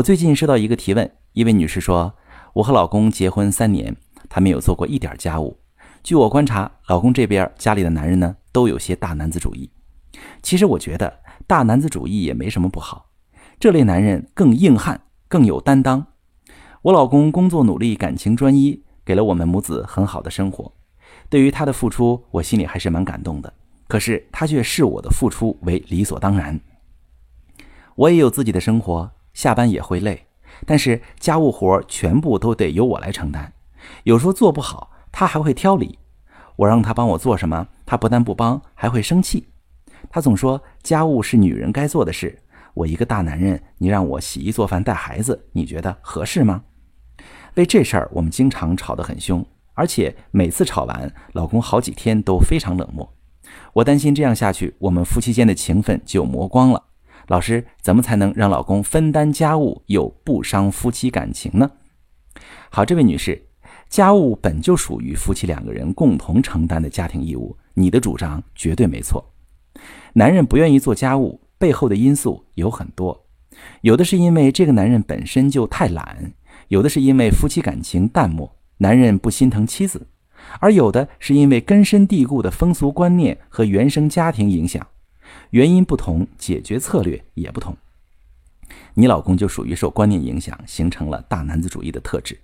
我最近收到一个提问，一位女士说，我和老公结婚三年，他没有做过一点家务。据我观察，老公这边家里的男人呢，都有些大男子主义。其实我觉得大男子主义也没什么不好，这类男人更硬汉，更有担当。我老公工作努力，感情专一，给了我们母子很好的生活。对于他的付出，我心里还是蛮感动的。可是他却视我的付出为理所当然。我也有自己的生活，下班也会累，但是家务活全部都得由我来承担。有时候做不好，他还会挑理。我让他帮我做什么，他不但不帮，还会生气。他总说家务是女人该做的事。我一个大男人，你让我洗衣做饭带孩子，你觉得合适吗？为这事儿，我们经常吵得很凶，而且每次吵完，老公好几天都非常冷漠。我担心这样下去，我们夫妻间的情分就磨光了。老师，怎么才能让老公分担家务又不伤夫妻感情呢？好，这位女士，家务本就属于夫妻两个人共同承担的家庭义务，你的主张绝对没错。男人不愿意做家务背后的因素有很多，有的是因为这个男人本身就太懒，有的是因为夫妻感情淡漠，男人不心疼妻子，而有的是因为根深蒂固的风俗观念和原生家庭影响。原因不同，解决策略也不同。你老公就属于受观念影响，形成了大男子主义的特质。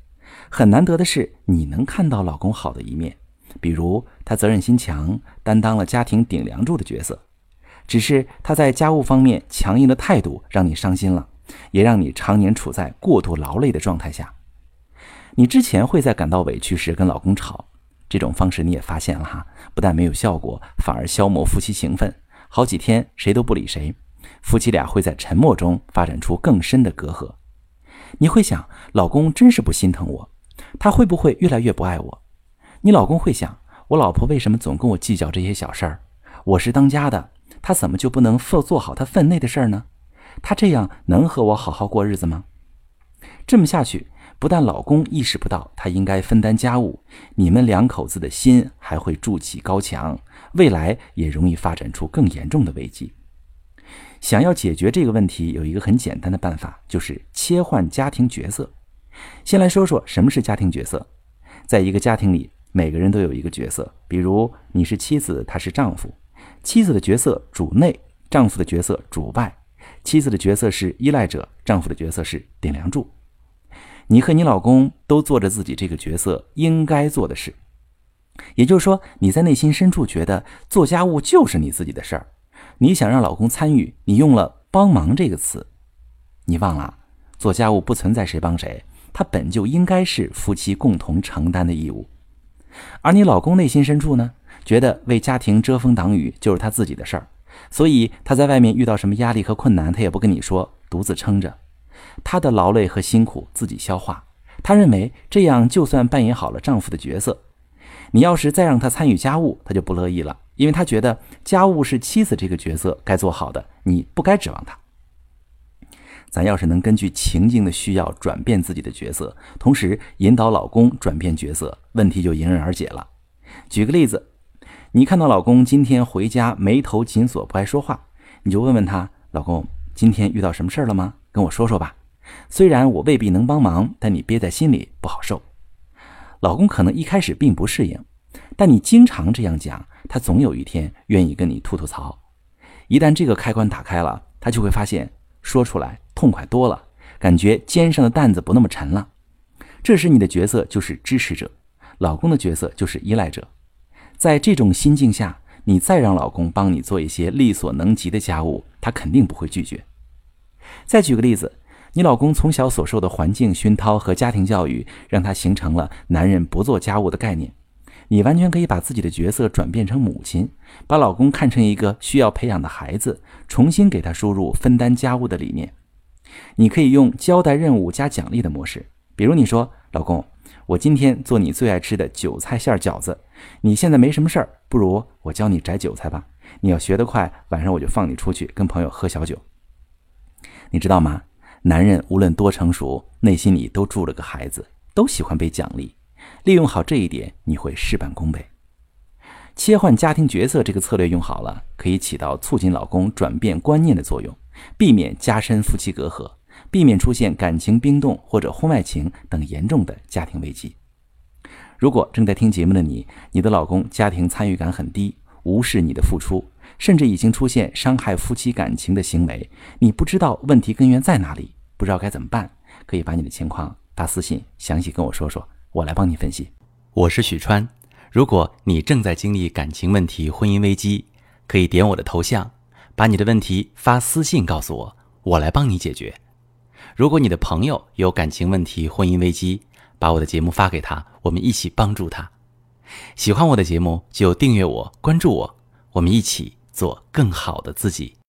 很难得的是，你能看到老公好的一面，比如他责任心强，担当了家庭顶梁柱的角色。只是他在家务方面强硬的态度让你伤心了，也让你常年处在过度劳累的状态下。你之前会在感到委屈时跟老公吵，这种方式你也发现了哈，不但没有效果，反而消磨夫妻情分。好几天谁都不理谁，夫妻俩会在沉默中发展出更深的隔阂。你会想，老公真是不心疼我，他会不会越来越不爱我？你老公会想，我老婆为什么总跟我计较这些小事儿？我是当家的，他怎么就不能做做好他分内的事儿呢？他这样能和我好好过日子吗？这么下去，不但老公意识不到他应该分担家务，你们两口子的心还会筑起高墙。未来也容易发展出更严重的危机。想要解决这个问题，有一个很简单的办法，就是切换家庭角色。先来说说什么是家庭角色。在一个家庭里，每个人都有一个角色，比如你是妻子，他是丈夫。妻子的角色主内，丈夫的角色主外。妻子的角色是依赖者，丈夫的角色是顶梁柱。你和你老公都做着自己这个角色应该做的事。也就是说，你在内心深处觉得做家务就是你自己的事儿，你想让老公参与，你用了“帮忙”这个词，你忘了，做家务不存在谁帮谁，它本就应该是夫妻共同承担的义务。而你老公内心深处呢，觉得为家庭遮风挡雨就是他自己的事儿，所以他在外面遇到什么压力和困难，他也不跟你说，独自撑着，她的劳累和辛苦自己消化。她认为这样就算扮演好了丈夫的角色。你要是再让她参与家务，她就不乐意了，因为她觉得家务是妻子这个角色该做好的，你不该指望她。咱要是能根据情境的需要转变自己的角色，同时引导老公转变角色，问题就迎刃而解了。举个例子，你看到老公今天回家眉头紧锁，不爱说话，你就问问他：“老公，今天遇到什么事儿了吗？跟我说说吧。虽然我未必能帮忙，但你憋在心里不好受。”老公可能一开始并不适应，但你经常这样讲，他总有一天愿意跟你吐吐槽。一旦这个开关打开了，他就会发现说出来痛快多了，感觉肩上的担子不那么沉了。这时你的角色就是支持者，老公的角色就是依赖者。在这种心境下，你再让老公帮你做一些力所能及的家务，他肯定不会拒绝。再举个例子。你老公从小所受的环境熏陶和家庭教育，让他形成了男人不做家务的概念。你完全可以把自己的角色转变成母亲，把老公看成一个需要培养的孩子，重新给他输入分担家务的理念。你可以用交代任务加奖励的模式，比如你说：“老公，我今天做你最爱吃的韭菜馅饺子。你现在没什么事儿，不如我教你摘韭菜吧。你要学得快，晚上我就放你出去跟朋友喝小酒。你知道吗？”男人无论多成熟，内心里都住了个孩子，都喜欢被奖励。利用好这一点，你会事半功倍。切换家庭角色这个策略用好了，可以起到促进老公转变观念的作用，避免加深夫妻隔阂，避免出现感情冰冻或者婚外情等严重的家庭危机。如果正在听节目的你，你的老公家庭参与感很低，无视你的付出，甚至已经出现伤害夫妻感情的行为，你不知道问题根源在哪里，不知道该怎么办，可以把你的情况发私信，详细跟我说说，我来帮你分析。我是许川，如果你正在经历感情问题、婚姻危机，可以点我的头像，把你的问题发私信告诉我，我来帮你解决。如果你的朋友有感情问题、婚姻危机，把我的节目发给他，我们一起帮助他。喜欢我的节目就订阅我、关注我，我们一起做更好的自己。